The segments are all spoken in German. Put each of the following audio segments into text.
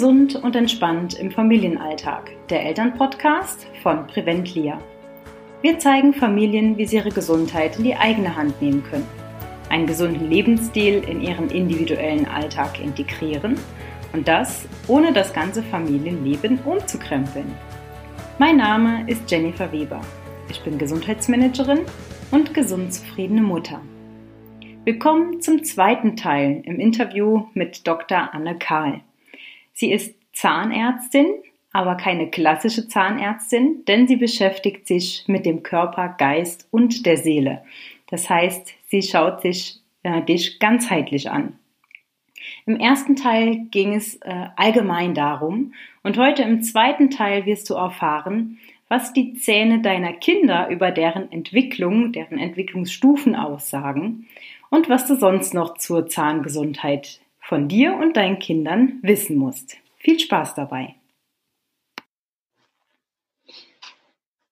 Gesund und entspannt im Familienalltag. Der Elternpodcast von Preventlia. Wir zeigen Familien, wie sie ihre Gesundheit in die eigene Hand nehmen können, einen gesunden Lebensstil in ihren individuellen Alltag integrieren und das ohne das ganze Familienleben umzukrempeln. Mein Name ist Jennifer Weber. Ich bin Gesundheitsmanagerin und gesund zufriedene Mutter. Willkommen zum zweiten Teil im Interview mit Dr. Anne Kahl. Sie ist Zahnärztin, aber keine klassische Zahnärztin, denn sie beschäftigt sich mit dem Körper, Geist und der Seele. Das heißt, sie schaut sich äh, dich ganzheitlich an. Im ersten Teil ging es äh, allgemein darum und heute im zweiten Teil wirst du erfahren, was die Zähne deiner Kinder über deren Entwicklung, deren Entwicklungsstufen aussagen und was du sonst noch zur Zahngesundheit von dir und deinen Kindern wissen musst. Viel Spaß dabei!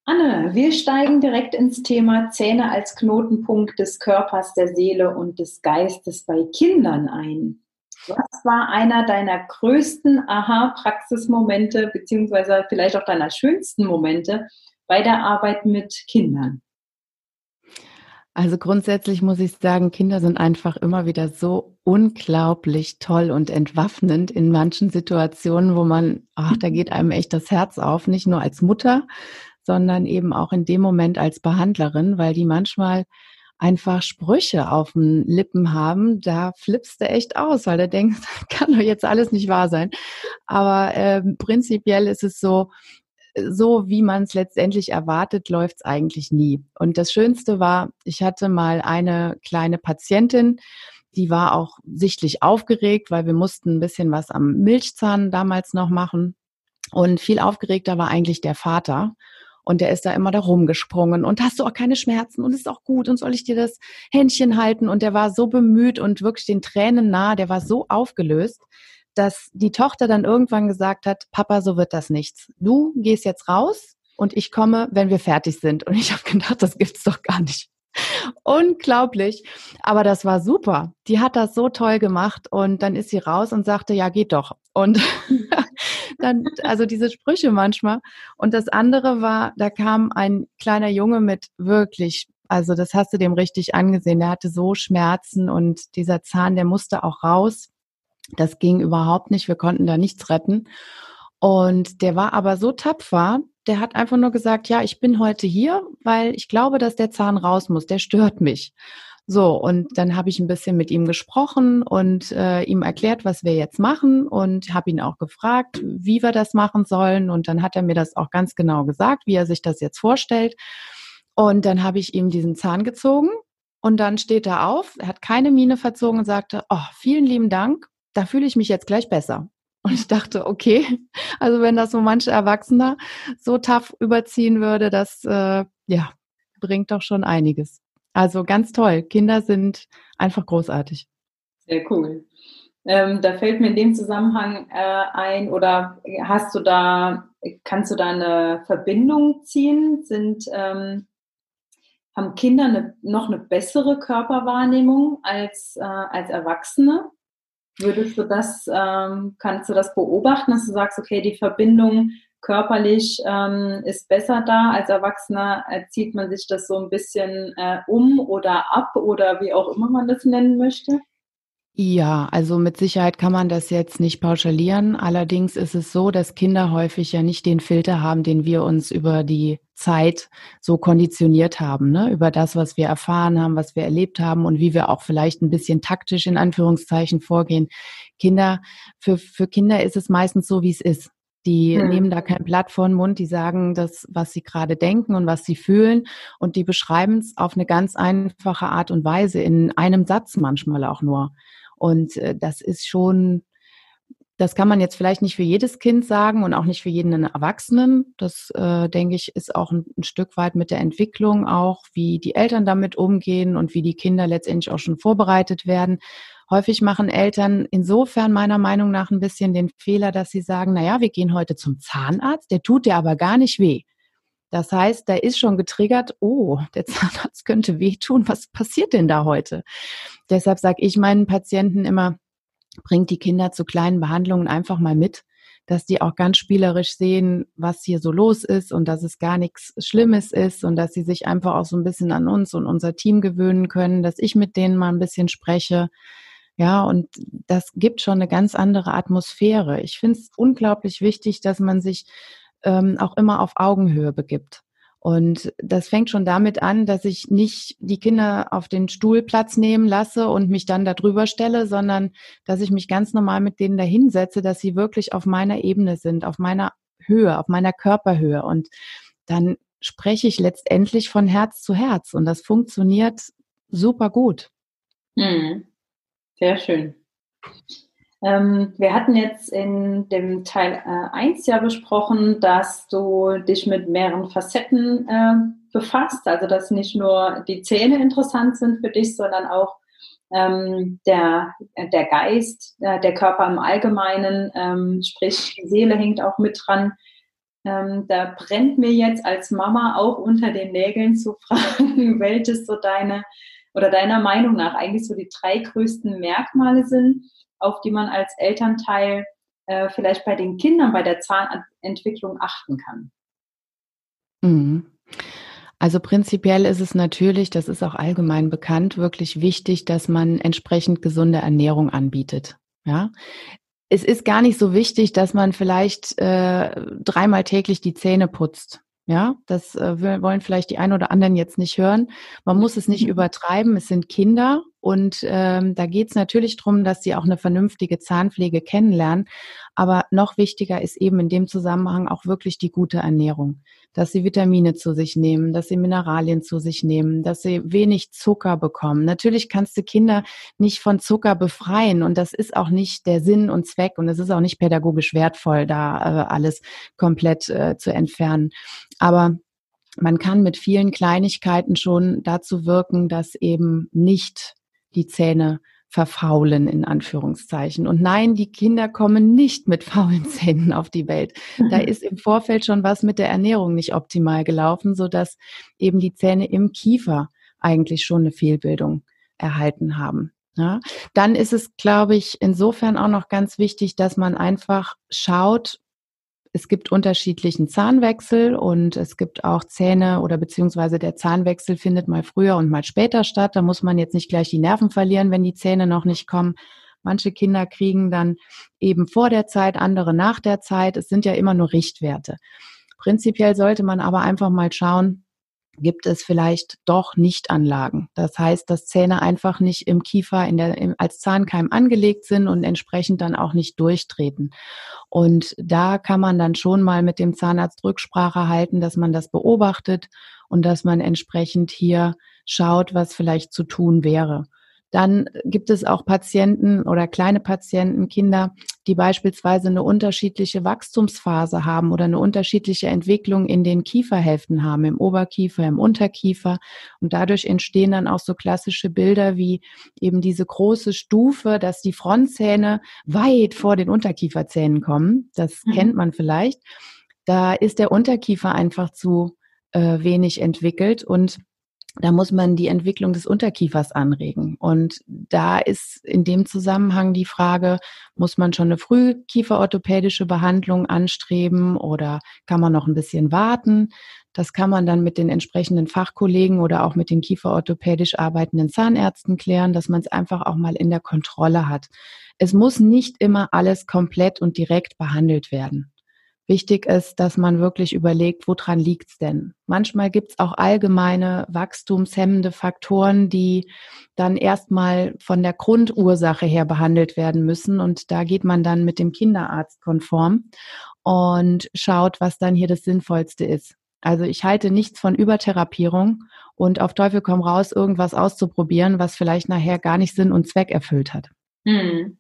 Anne, wir steigen direkt ins Thema Zähne als Knotenpunkt des Körpers, der Seele und des Geistes bei Kindern ein. Was war einer deiner größten Aha-Praxismomente, beziehungsweise vielleicht auch deiner schönsten Momente bei der Arbeit mit Kindern? Also grundsätzlich muss ich sagen, Kinder sind einfach immer wieder so unglaublich toll und entwaffnend in manchen Situationen, wo man, ach, da geht einem echt das Herz auf, nicht nur als Mutter, sondern eben auch in dem Moment als Behandlerin, weil die manchmal einfach Sprüche auf den Lippen haben, da flippst du echt aus, weil du denkst, kann doch jetzt alles nicht wahr sein. Aber äh, prinzipiell ist es so, so wie man es letztendlich erwartet, läuft es eigentlich nie. Und das Schönste war, ich hatte mal eine kleine Patientin, die war auch sichtlich aufgeregt, weil wir mussten ein bisschen was am Milchzahn damals noch machen. Und viel aufgeregter war eigentlich der Vater. Und der ist da immer da rumgesprungen und hast du auch keine Schmerzen und ist auch gut und soll ich dir das Händchen halten? Und der war so bemüht und wirklich den Tränen nah, der war so aufgelöst dass die Tochter dann irgendwann gesagt hat, Papa, so wird das nichts. Du gehst jetzt raus und ich komme, wenn wir fertig sind. Und ich habe gedacht, das gibt's doch gar nicht. Unglaublich. Aber das war super. Die hat das so toll gemacht und dann ist sie raus und sagte, ja, geht doch. Und dann, also diese Sprüche manchmal. Und das andere war, da kam ein kleiner Junge mit wirklich, also das hast du dem richtig angesehen. Der hatte so Schmerzen und dieser Zahn, der musste auch raus. Das ging überhaupt nicht. Wir konnten da nichts retten. Und der war aber so tapfer, der hat einfach nur gesagt, ja, ich bin heute hier, weil ich glaube, dass der Zahn raus muss. Der stört mich. So, und dann habe ich ein bisschen mit ihm gesprochen und äh, ihm erklärt, was wir jetzt machen und habe ihn auch gefragt, wie wir das machen sollen. Und dann hat er mir das auch ganz genau gesagt, wie er sich das jetzt vorstellt. Und dann habe ich ihm diesen Zahn gezogen und dann steht er auf, er hat keine Miene verzogen und sagte, oh, vielen lieben Dank da fühle ich mich jetzt gleich besser. Und ich dachte, okay, also wenn das so manche Erwachsener so tough überziehen würde, das äh, ja bringt doch schon einiges. Also ganz toll. Kinder sind einfach großartig. Sehr cool. Ähm, da fällt mir in dem Zusammenhang äh, ein, oder hast du da, kannst du da eine Verbindung ziehen? Sind ähm, haben Kinder eine, noch eine bessere Körperwahrnehmung als, äh, als Erwachsene? Würdest du das, ähm, kannst du das beobachten, dass du sagst, okay, die Verbindung körperlich ähm, ist besser da. Als Erwachsener erzieht man sich das so ein bisschen äh, um oder ab oder wie auch immer man das nennen möchte? Ja, also mit Sicherheit kann man das jetzt nicht pauschalieren. Allerdings ist es so, dass Kinder häufig ja nicht den Filter haben, den wir uns über die Zeit so konditioniert haben, ne? über das, was wir erfahren haben, was wir erlebt haben und wie wir auch vielleicht ein bisschen taktisch in Anführungszeichen vorgehen. Kinder, für, für Kinder ist es meistens so, wie es ist. Die hm. nehmen da kein Blatt vor den Mund, die sagen das, was sie gerade denken und was sie fühlen und die beschreiben es auf eine ganz einfache Art und Weise, in einem Satz manchmal auch nur. Und äh, das ist schon, das kann man jetzt vielleicht nicht für jedes Kind sagen und auch nicht für jeden Erwachsenen. Das, äh, denke ich, ist auch ein, ein, Stück weit mit der Entwicklung auch, wie die Eltern damit umgehen und wie die Kinder letztendlich auch schon vorbereitet werden. Häufig machen Eltern insofern meiner Meinung nach ein bisschen den Fehler, dass sie sagen, na ja, wir gehen heute zum Zahnarzt, der tut dir aber gar nicht weh. Das heißt, da ist schon getriggert, oh, der Zahnarzt könnte wehtun. Was passiert denn da heute? Deshalb sage ich meinen Patienten immer, bringt die Kinder zu kleinen Behandlungen einfach mal mit. dass die auch ganz spielerisch sehen, was hier so los ist und dass es gar nichts Schlimmes ist und dass sie sich einfach auch so ein bisschen an uns und unser Team gewöhnen können, dass ich mit denen mal ein bisschen spreche. Ja, und das gibt schon eine ganz andere Atmosphäre. Ich finde es unglaublich wichtig, dass man sich ähm, auch immer auf Augenhöhe begibt. Und das fängt schon damit an, dass ich nicht die Kinder auf den Stuhl Platz nehmen lasse und mich dann darüber stelle, sondern dass ich mich ganz normal mit denen dahinsetze, dass sie wirklich auf meiner Ebene sind, auf meiner Höhe, auf meiner Körperhöhe. Und dann spreche ich letztendlich von Herz zu Herz und das funktioniert super gut. Hm. Sehr schön. Ähm, wir hatten jetzt in dem Teil äh, 1 ja besprochen, dass du dich mit mehreren Facetten äh, befasst, also dass nicht nur die Zähne interessant sind für dich, sondern auch ähm, der, der Geist, äh, der Körper im Allgemeinen, ähm, sprich die Seele hängt auch mit dran. Ähm, da brennt mir jetzt als Mama auch unter den Nägeln zu fragen, welches so deine oder deiner Meinung nach eigentlich so die drei größten Merkmale sind, auf die man als Elternteil äh, vielleicht bei den Kindern bei der Zahnentwicklung achten kann? Mhm. Also prinzipiell ist es natürlich, das ist auch allgemein bekannt, wirklich wichtig, dass man entsprechend gesunde Ernährung anbietet. Ja, es ist gar nicht so wichtig, dass man vielleicht äh, dreimal täglich die Zähne putzt. Ja, das äh, wollen vielleicht die einen oder anderen jetzt nicht hören. Man muss es nicht übertreiben. Es sind Kinder und ähm, da geht es natürlich darum, dass sie auch eine vernünftige Zahnpflege kennenlernen. Aber noch wichtiger ist eben in dem Zusammenhang auch wirklich die gute Ernährung. Dass sie Vitamine zu sich nehmen, dass sie Mineralien zu sich nehmen, dass sie wenig Zucker bekommen. Natürlich kannst du Kinder nicht von Zucker befreien und das ist auch nicht der Sinn und Zweck und es ist auch nicht pädagogisch wertvoll, da äh, alles komplett äh, zu entfernen. Aber man kann mit vielen Kleinigkeiten schon dazu wirken, dass eben nicht die Zähne verfaulen in Anführungszeichen. Und nein, die Kinder kommen nicht mit faulen Zähnen auf die Welt. Da ist im Vorfeld schon was mit der Ernährung nicht optimal gelaufen, so dass eben die Zähne im Kiefer eigentlich schon eine Fehlbildung erhalten haben. Ja, dann ist es, glaube ich, insofern auch noch ganz wichtig, dass man einfach schaut, es gibt unterschiedlichen Zahnwechsel und es gibt auch Zähne oder beziehungsweise der Zahnwechsel findet mal früher und mal später statt. Da muss man jetzt nicht gleich die Nerven verlieren, wenn die Zähne noch nicht kommen. Manche Kinder kriegen dann eben vor der Zeit, andere nach der Zeit. Es sind ja immer nur Richtwerte. Prinzipiell sollte man aber einfach mal schauen, gibt es vielleicht doch Nichtanlagen. Das heißt, dass Zähne einfach nicht im Kiefer in der, im, als Zahnkeim angelegt sind und entsprechend dann auch nicht durchtreten. Und da kann man dann schon mal mit dem Zahnarzt Rücksprache halten, dass man das beobachtet und dass man entsprechend hier schaut, was vielleicht zu tun wäre. Dann gibt es auch Patienten oder kleine Patienten, Kinder, die beispielsweise eine unterschiedliche Wachstumsphase haben oder eine unterschiedliche Entwicklung in den Kieferhälften haben, im Oberkiefer, im Unterkiefer. Und dadurch entstehen dann auch so klassische Bilder wie eben diese große Stufe, dass die Frontzähne weit vor den Unterkieferzähnen kommen. Das mhm. kennt man vielleicht. Da ist der Unterkiefer einfach zu äh, wenig entwickelt und da muss man die Entwicklung des Unterkiefers anregen. Und da ist in dem Zusammenhang die Frage, muss man schon eine frühkieferorthopädische Behandlung anstreben oder kann man noch ein bisschen warten? Das kann man dann mit den entsprechenden Fachkollegen oder auch mit den kieferorthopädisch arbeitenden Zahnärzten klären, dass man es einfach auch mal in der Kontrolle hat. Es muss nicht immer alles komplett und direkt behandelt werden. Wichtig ist, dass man wirklich überlegt, woran liegt's denn? Manchmal gibt's auch allgemeine wachstumshemmende Faktoren, die dann erstmal von der Grundursache her behandelt werden müssen. Und da geht man dann mit dem Kinderarzt konform und schaut, was dann hier das Sinnvollste ist. Also ich halte nichts von Übertherapierung und auf Teufel komm raus, irgendwas auszuprobieren, was vielleicht nachher gar nicht Sinn und Zweck erfüllt hat. Hm.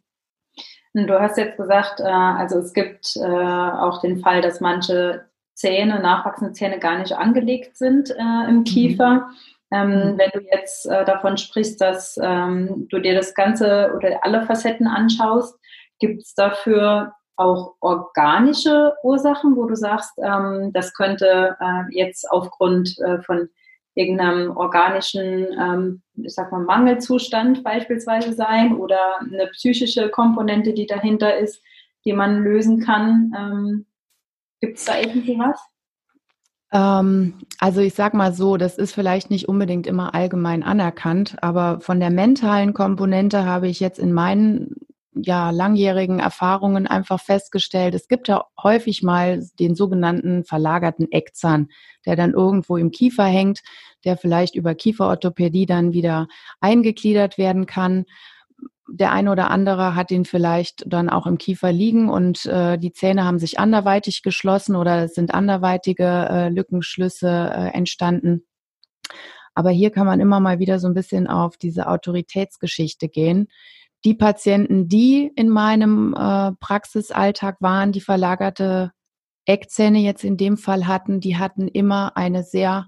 Du hast jetzt gesagt, äh, also es gibt äh, auch den Fall, dass manche Zähne, nachwachsende Zähne gar nicht angelegt sind äh, im mhm. Kiefer. Ähm, mhm. Wenn du jetzt davon sprichst, dass ähm, du dir das Ganze oder alle Facetten anschaust, gibt es dafür auch organische Ursachen, wo du sagst, ähm, das könnte jetzt aufgrund von irgendeinem organischen, ähm, ich sag mal, Mangelzustand beispielsweise sein oder eine psychische Komponente, die dahinter ist, die man lösen kann. Ähm, Gibt es da irgendwie was? Ähm, also ich sag mal so, das ist vielleicht nicht unbedingt immer allgemein anerkannt, aber von der mentalen Komponente habe ich jetzt in meinen ja, langjährigen Erfahrungen einfach festgestellt, es gibt ja häufig mal den sogenannten verlagerten Eckzahn, der dann irgendwo im Kiefer hängt, der vielleicht über Kieferorthopädie dann wieder eingegliedert werden kann der eine oder andere hat ihn vielleicht dann auch im Kiefer liegen und äh, die Zähne haben sich anderweitig geschlossen oder es sind anderweitige äh, Lückenschlüsse äh, entstanden. Aber hier kann man immer mal wieder so ein bisschen auf diese Autoritätsgeschichte gehen. Die Patienten, die in meinem äh, Praxisalltag waren, die verlagerte Eckzähne jetzt in dem Fall hatten, die hatten immer eine sehr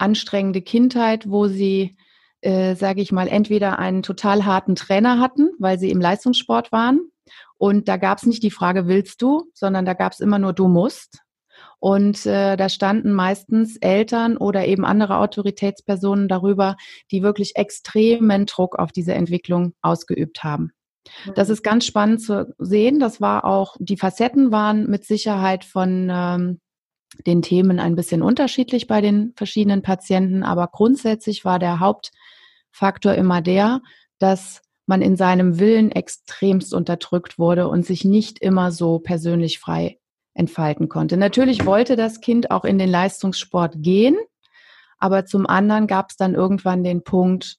anstrengende Kindheit, wo sie äh, sage ich mal, entweder einen total harten Trainer hatten, weil sie im Leistungssport waren. Und da gab es nicht die Frage, willst du, sondern da gab es immer nur, du musst. Und äh, da standen meistens Eltern oder eben andere Autoritätspersonen darüber, die wirklich extremen Druck auf diese Entwicklung ausgeübt haben. Das mhm. ist ganz spannend zu sehen. Das war auch, die Facetten waren mit Sicherheit von ähm, den Themen ein bisschen unterschiedlich bei den verschiedenen Patienten, aber grundsätzlich war der Hauptfaktor immer der, dass man in seinem Willen extremst unterdrückt wurde und sich nicht immer so persönlich frei entfalten konnte. Natürlich wollte das Kind auch in den Leistungssport gehen, aber zum anderen gab es dann irgendwann den Punkt,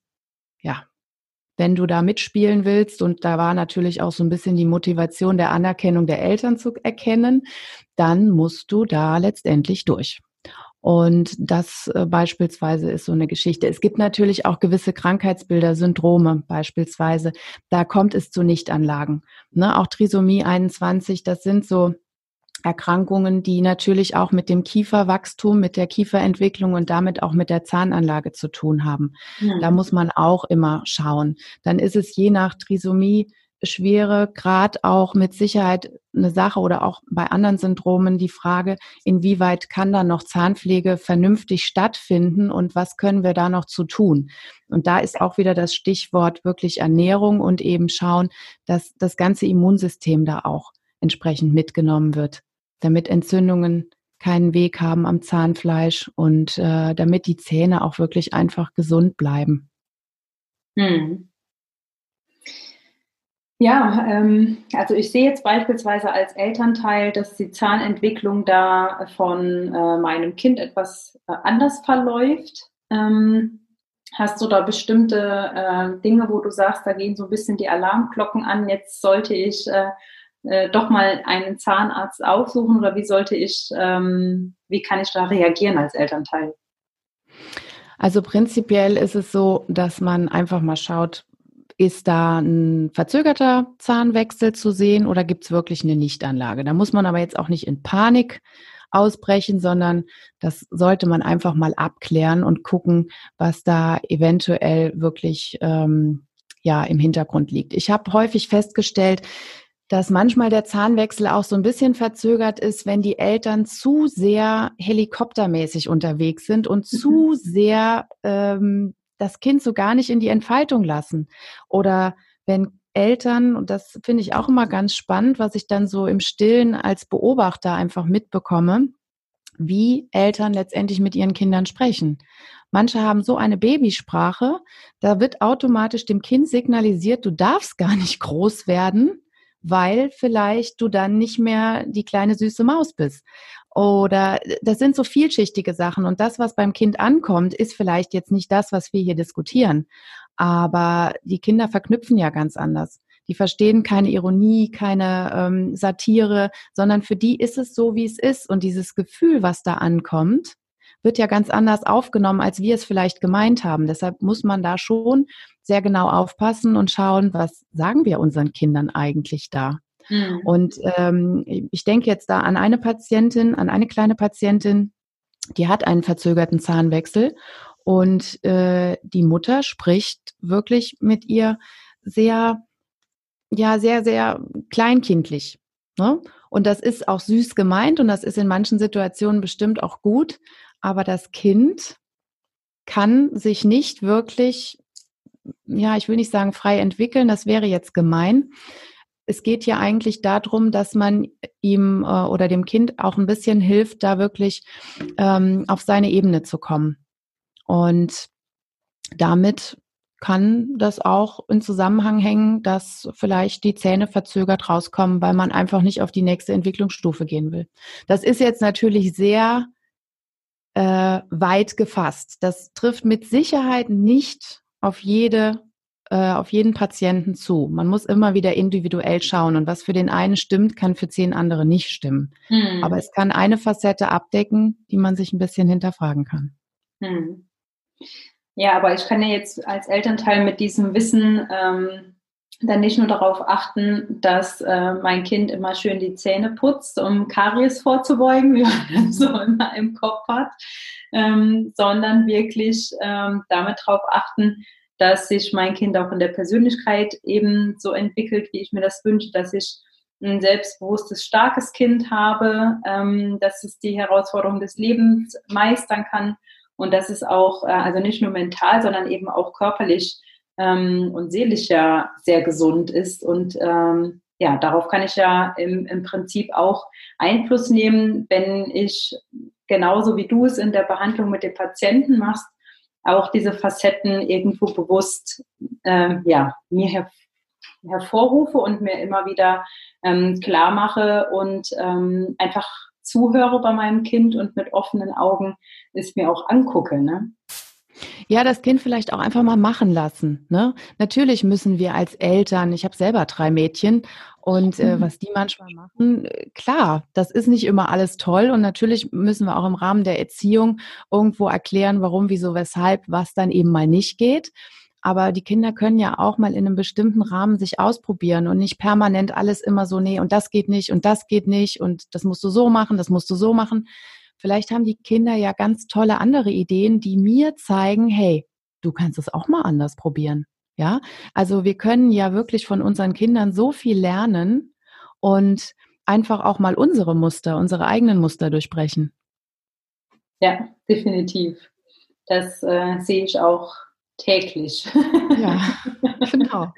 wenn du da mitspielen willst, und da war natürlich auch so ein bisschen die Motivation der Anerkennung der Eltern zu erkennen, dann musst du da letztendlich durch. Und das äh, beispielsweise ist so eine Geschichte. Es gibt natürlich auch gewisse Krankheitsbilder, Syndrome beispielsweise. Da kommt es zu Nichtanlagen. Ne? Auch Trisomie 21, das sind so Erkrankungen, die natürlich auch mit dem Kieferwachstum, mit der Kieferentwicklung und damit auch mit der Zahnanlage zu tun haben. Ja. Da muss man auch immer schauen. Dann ist es je nach Trisomie schwere Grad auch mit Sicherheit eine Sache oder auch bei anderen Syndromen die Frage, inwieweit kann da noch Zahnpflege vernünftig stattfinden und was können wir da noch zu tun? Und da ist auch wieder das Stichwort wirklich Ernährung und eben schauen, dass das ganze Immunsystem da auch entsprechend mitgenommen wird damit Entzündungen keinen Weg haben am Zahnfleisch und äh, damit die Zähne auch wirklich einfach gesund bleiben. Hm. Ja, ähm, also ich sehe jetzt beispielsweise als Elternteil, dass die Zahnentwicklung da von äh, meinem Kind etwas äh, anders verläuft. Ähm, hast du da bestimmte äh, Dinge, wo du sagst, da gehen so ein bisschen die Alarmglocken an, jetzt sollte ich äh, äh, doch mal einen Zahnarzt aufsuchen oder wie sollte ich, ähm, wie kann ich da reagieren als Elternteil? Also prinzipiell ist es so, dass man einfach mal schaut, ist da ein verzögerter Zahnwechsel zu sehen oder gibt es wirklich eine Nichtanlage? Da muss man aber jetzt auch nicht in Panik ausbrechen, sondern das sollte man einfach mal abklären und gucken, was da eventuell wirklich ähm, ja im Hintergrund liegt. Ich habe häufig festgestellt, dass manchmal der Zahnwechsel auch so ein bisschen verzögert ist, wenn die Eltern zu sehr helikoptermäßig unterwegs sind und mhm. zu sehr ähm, das Kind so gar nicht in die Entfaltung lassen. Oder wenn Eltern, und das finde ich auch immer ganz spannend, was ich dann so im Stillen als Beobachter einfach mitbekomme, wie Eltern letztendlich mit ihren Kindern sprechen. Manche haben so eine Babysprache, da wird automatisch dem Kind signalisiert, du darfst gar nicht groß werden, weil vielleicht du dann nicht mehr die kleine süße Maus bist. Oder das sind so vielschichtige Sachen. Und das, was beim Kind ankommt, ist vielleicht jetzt nicht das, was wir hier diskutieren. Aber die Kinder verknüpfen ja ganz anders. Die verstehen keine Ironie, keine ähm, Satire, sondern für die ist es so, wie es ist. Und dieses Gefühl, was da ankommt, wird ja ganz anders aufgenommen, als wir es vielleicht gemeint haben. Deshalb muss man da schon sehr genau aufpassen und schauen, was sagen wir unseren Kindern eigentlich da. Mhm. Und ähm, ich denke jetzt da an eine Patientin, an eine kleine Patientin, die hat einen verzögerten Zahnwechsel und äh, die Mutter spricht wirklich mit ihr sehr, ja, sehr, sehr kleinkindlich. Ne? Und das ist auch süß gemeint und das ist in manchen Situationen bestimmt auch gut aber das Kind kann sich nicht wirklich, ja, ich will nicht sagen frei entwickeln, das wäre jetzt gemein. es geht ja eigentlich darum, dass man ihm äh, oder dem Kind auch ein bisschen hilft, da wirklich ähm, auf seine Ebene zu kommen. Und damit kann das auch in Zusammenhang hängen, dass vielleicht die Zähne verzögert rauskommen, weil man einfach nicht auf die nächste Entwicklungsstufe gehen will. Das ist jetzt natürlich sehr äh, weit gefasst. Das trifft mit Sicherheit nicht auf jede äh, auf jeden Patienten zu. Man muss immer wieder individuell schauen und was für den einen stimmt, kann für zehn andere nicht stimmen. Hm. Aber es kann eine Facette abdecken, die man sich ein bisschen hinterfragen kann. Hm. Ja, aber ich kann ja jetzt als Elternteil mit diesem Wissen ähm, dann nicht nur darauf achten, dass äh, mein Kind immer schön die Zähne putzt, um Karies vorzubeugen, wie man das so immer im Kopf hat, ähm, sondern wirklich ähm, damit darauf achten, dass sich mein Kind auch in der Persönlichkeit eben so entwickelt, wie ich mir das wünsche, dass ich ein selbstbewusstes, starkes Kind habe, ähm, dass es die Herausforderungen des Lebens meistern kann und dass es auch, äh, also nicht nur mental, sondern eben auch körperlich ähm, und seelisch ja sehr gesund ist. Und ähm, ja, darauf kann ich ja im, im Prinzip auch Einfluss nehmen, wenn ich genauso wie du es in der Behandlung mit den Patienten machst, auch diese Facetten irgendwo bewusst äh, ja, mir her hervorrufe und mir immer wieder ähm, klar mache und ähm, einfach zuhöre bei meinem Kind und mit offenen Augen es mir auch angucke. Ne? Ja, das Kind vielleicht auch einfach mal machen lassen. Ne? Natürlich müssen wir als Eltern, ich habe selber drei Mädchen und äh, mhm. was die manchmal machen, äh, klar, das ist nicht immer alles toll und natürlich müssen wir auch im Rahmen der Erziehung irgendwo erklären, warum, wieso, weshalb, was dann eben mal nicht geht. Aber die Kinder können ja auch mal in einem bestimmten Rahmen sich ausprobieren und nicht permanent alles immer so, nee, und das geht nicht und das geht nicht und das musst du so machen, das musst du so machen. Vielleicht haben die Kinder ja ganz tolle andere Ideen, die mir zeigen, hey, du kannst es auch mal anders probieren. Ja, also wir können ja wirklich von unseren Kindern so viel lernen und einfach auch mal unsere Muster, unsere eigenen Muster durchbrechen. Ja, definitiv. Das äh, sehe ich auch täglich. Ja, genau.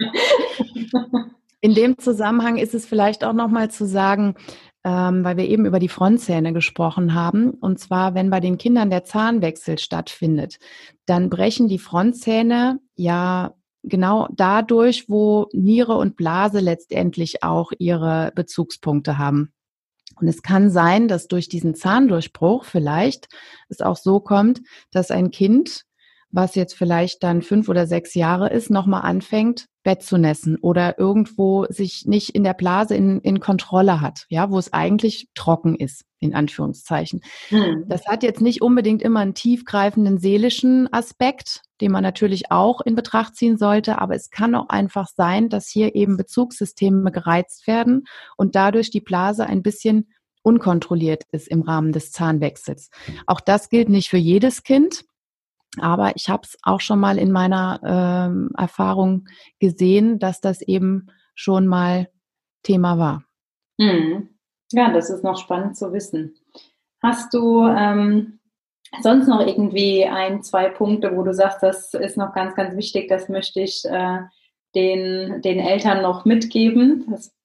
In dem Zusammenhang ist es vielleicht auch nochmal zu sagen, ähm, weil wir eben über die Frontzähne gesprochen haben. Und zwar, wenn bei den Kindern der Zahnwechsel stattfindet, dann brechen die Frontzähne ja genau dadurch, wo Niere und Blase letztendlich auch ihre Bezugspunkte haben. Und es kann sein, dass durch diesen Zahndurchbruch vielleicht es auch so kommt, dass ein Kind was jetzt vielleicht dann fünf oder sechs Jahre ist, nochmal anfängt, Bett zu nässen oder irgendwo sich nicht in der Blase in, in Kontrolle hat, ja, wo es eigentlich trocken ist, in Anführungszeichen. Mhm. Das hat jetzt nicht unbedingt immer einen tiefgreifenden seelischen Aspekt, den man natürlich auch in Betracht ziehen sollte, aber es kann auch einfach sein, dass hier eben Bezugssysteme gereizt werden und dadurch die Blase ein bisschen unkontrolliert ist im Rahmen des Zahnwechsels. Auch das gilt nicht für jedes Kind. Aber ich habe es auch schon mal in meiner ähm, Erfahrung gesehen, dass das eben schon mal Thema war. Hm. Ja, das ist noch spannend zu wissen. Hast du ähm, sonst noch irgendwie ein, zwei Punkte, wo du sagst, das ist noch ganz, ganz wichtig, das möchte ich äh, den, den Eltern noch mitgeben? Das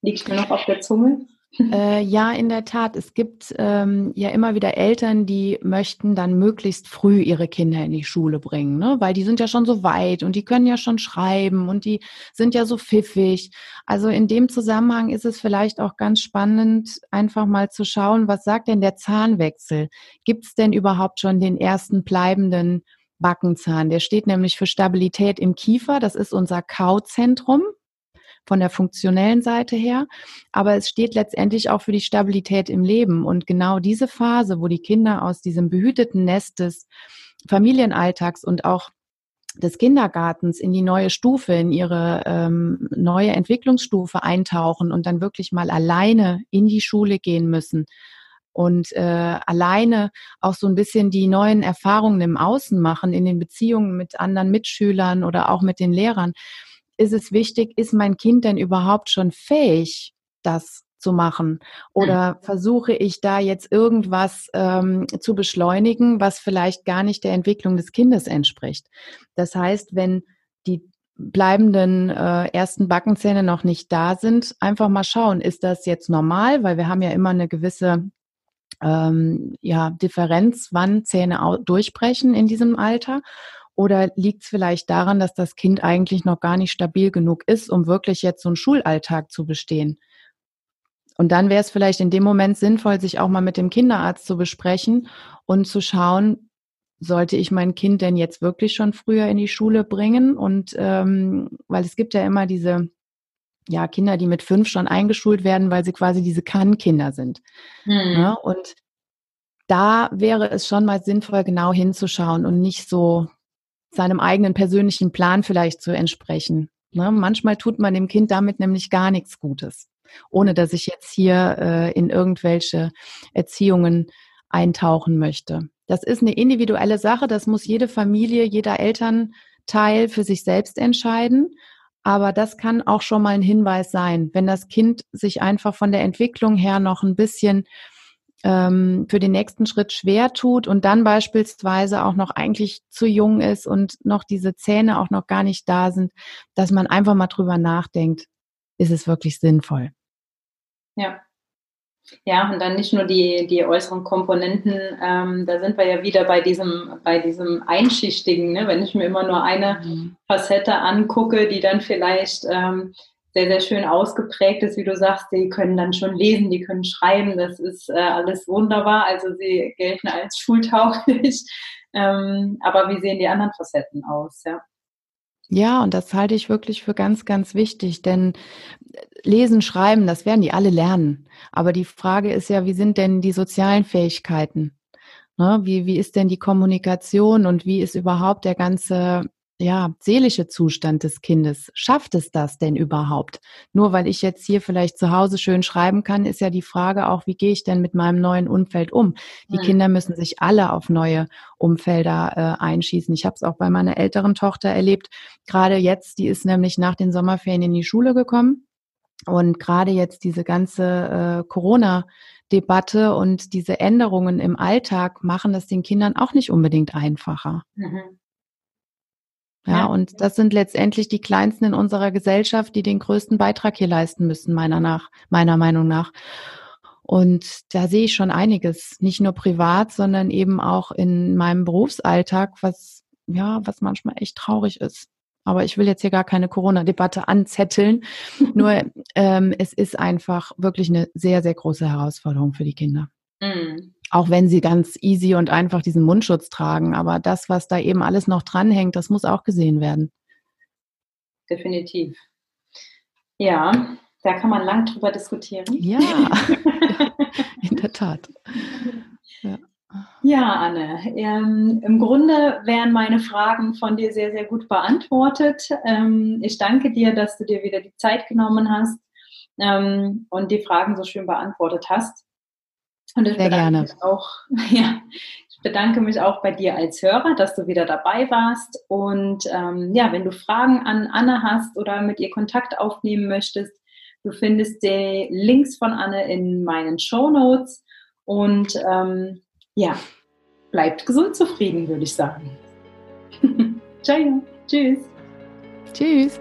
liegt mir noch auf der Zunge. Äh, ja, in der Tat. Es gibt ähm, ja immer wieder Eltern, die möchten dann möglichst früh ihre Kinder in die Schule bringen, ne? weil die sind ja schon so weit und die können ja schon schreiben und die sind ja so pfiffig. Also in dem Zusammenhang ist es vielleicht auch ganz spannend, einfach mal zu schauen, was sagt denn der Zahnwechsel? Gibt es denn überhaupt schon den ersten bleibenden Backenzahn? Der steht nämlich für Stabilität im Kiefer. Das ist unser Kauzentrum von der funktionellen Seite her, aber es steht letztendlich auch für die Stabilität im Leben. Und genau diese Phase, wo die Kinder aus diesem behüteten Nest des Familienalltags und auch des Kindergartens in die neue Stufe, in ihre ähm, neue Entwicklungsstufe eintauchen und dann wirklich mal alleine in die Schule gehen müssen und äh, alleine auch so ein bisschen die neuen Erfahrungen im Außen machen, in den Beziehungen mit anderen Mitschülern oder auch mit den Lehrern ist es wichtig, ist mein Kind denn überhaupt schon fähig, das zu machen? Oder mhm. versuche ich da jetzt irgendwas ähm, zu beschleunigen, was vielleicht gar nicht der Entwicklung des Kindes entspricht? Das heißt, wenn die bleibenden äh, ersten Backenzähne noch nicht da sind, einfach mal schauen, ist das jetzt normal? Weil wir haben ja immer eine gewisse ähm, ja, Differenz, wann Zähne durchbrechen in diesem Alter. Oder liegt es vielleicht daran, dass das Kind eigentlich noch gar nicht stabil genug ist, um wirklich jetzt so einen Schulalltag zu bestehen? Und dann wäre es vielleicht in dem Moment sinnvoll, sich auch mal mit dem Kinderarzt zu besprechen und zu schauen, sollte ich mein Kind denn jetzt wirklich schon früher in die Schule bringen? Und ähm, weil es gibt ja immer diese ja, Kinder, die mit fünf schon eingeschult werden, weil sie quasi diese Kann-Kinder sind. Mhm. Ja, ne? und da wäre es schon mal sinnvoll, genau hinzuschauen und nicht so seinem eigenen persönlichen Plan vielleicht zu entsprechen. Ne? Manchmal tut man dem Kind damit nämlich gar nichts Gutes, ohne dass ich jetzt hier äh, in irgendwelche Erziehungen eintauchen möchte. Das ist eine individuelle Sache, das muss jede Familie, jeder Elternteil für sich selbst entscheiden. Aber das kann auch schon mal ein Hinweis sein, wenn das Kind sich einfach von der Entwicklung her noch ein bisschen ähm, für den nächsten Schritt schwer tut und dann beispielsweise auch noch eigentlich zu jung ist und noch diese Zähne auch noch gar nicht da sind, dass man einfach mal drüber nachdenkt, ist es wirklich sinnvoll. Ja, ja, und dann nicht nur die, die äußeren Komponenten, ähm, da sind wir ja wieder bei diesem, bei diesem Einschichtigen, ne? wenn ich mir immer nur eine mhm. Facette angucke, die dann vielleicht ähm, sehr, sehr schön ausgeprägt ist, wie du sagst, die können dann schon lesen, die können schreiben, das ist äh, alles wunderbar, also sie gelten als schultauglich. Ähm, aber wie sehen die anderen Facetten aus? Ja? Ja, und das halte ich wirklich für ganz, ganz wichtig, denn Lesen, Schreiben, das werden die alle lernen. Aber die Frage ist ja, wie sind denn die sozialen Fähigkeiten? Ne? Wie, wie ist denn die Kommunikation und wie ist überhaupt der ganze ja, seelische Zustand des Kindes. Schafft es das denn überhaupt? Nur weil ich jetzt hier vielleicht zu Hause schön schreiben kann, ist ja die Frage auch, wie gehe ich denn mit meinem neuen Umfeld um? Die mhm. Kinder müssen sich alle auf neue Umfelder äh, einschießen. Ich habe es auch bei meiner älteren Tochter erlebt. Gerade jetzt, die ist nämlich nach den Sommerferien in die Schule gekommen. Und gerade jetzt diese ganze äh, Corona- Debatte und diese Änderungen im Alltag machen das den Kindern auch nicht unbedingt einfacher. Mhm. Ja, und das sind letztendlich die Kleinsten in unserer Gesellschaft, die den größten Beitrag hier leisten müssen, meiner nach, meiner Meinung nach. Und da sehe ich schon einiges, nicht nur privat, sondern eben auch in meinem Berufsalltag, was, ja, was manchmal echt traurig ist. Aber ich will jetzt hier gar keine Corona-Debatte anzetteln. Nur ähm, es ist einfach wirklich eine sehr, sehr große Herausforderung für die Kinder. Mhm auch wenn sie ganz easy und einfach diesen Mundschutz tragen. Aber das, was da eben alles noch dranhängt, das muss auch gesehen werden. Definitiv. Ja, da kann man lang drüber diskutieren. Ja, in der Tat. Ja. Ja, Anne, ähm, im Grunde wären meine Fragen von dir sehr, sehr gut beantwortet. Ähm, ich danke dir, dass du dir wieder die Zeit genommen hast ähm, und die Fragen so schön beantwortet hast. Und ich Sehr gerne. Mich auch, ja, ich bedanke mich auch bei dir als Hörer, dass du wieder dabei warst. Und ähm, ja, wenn du Fragen an Anne hast oder mit ihr Kontakt aufnehmen möchtest, du findest die Links von Anne in meinen Show Notes. Und ähm, ja, bleibt gesund zufrieden, würde ich sagen. Ciao. Tschüss. Tschüss.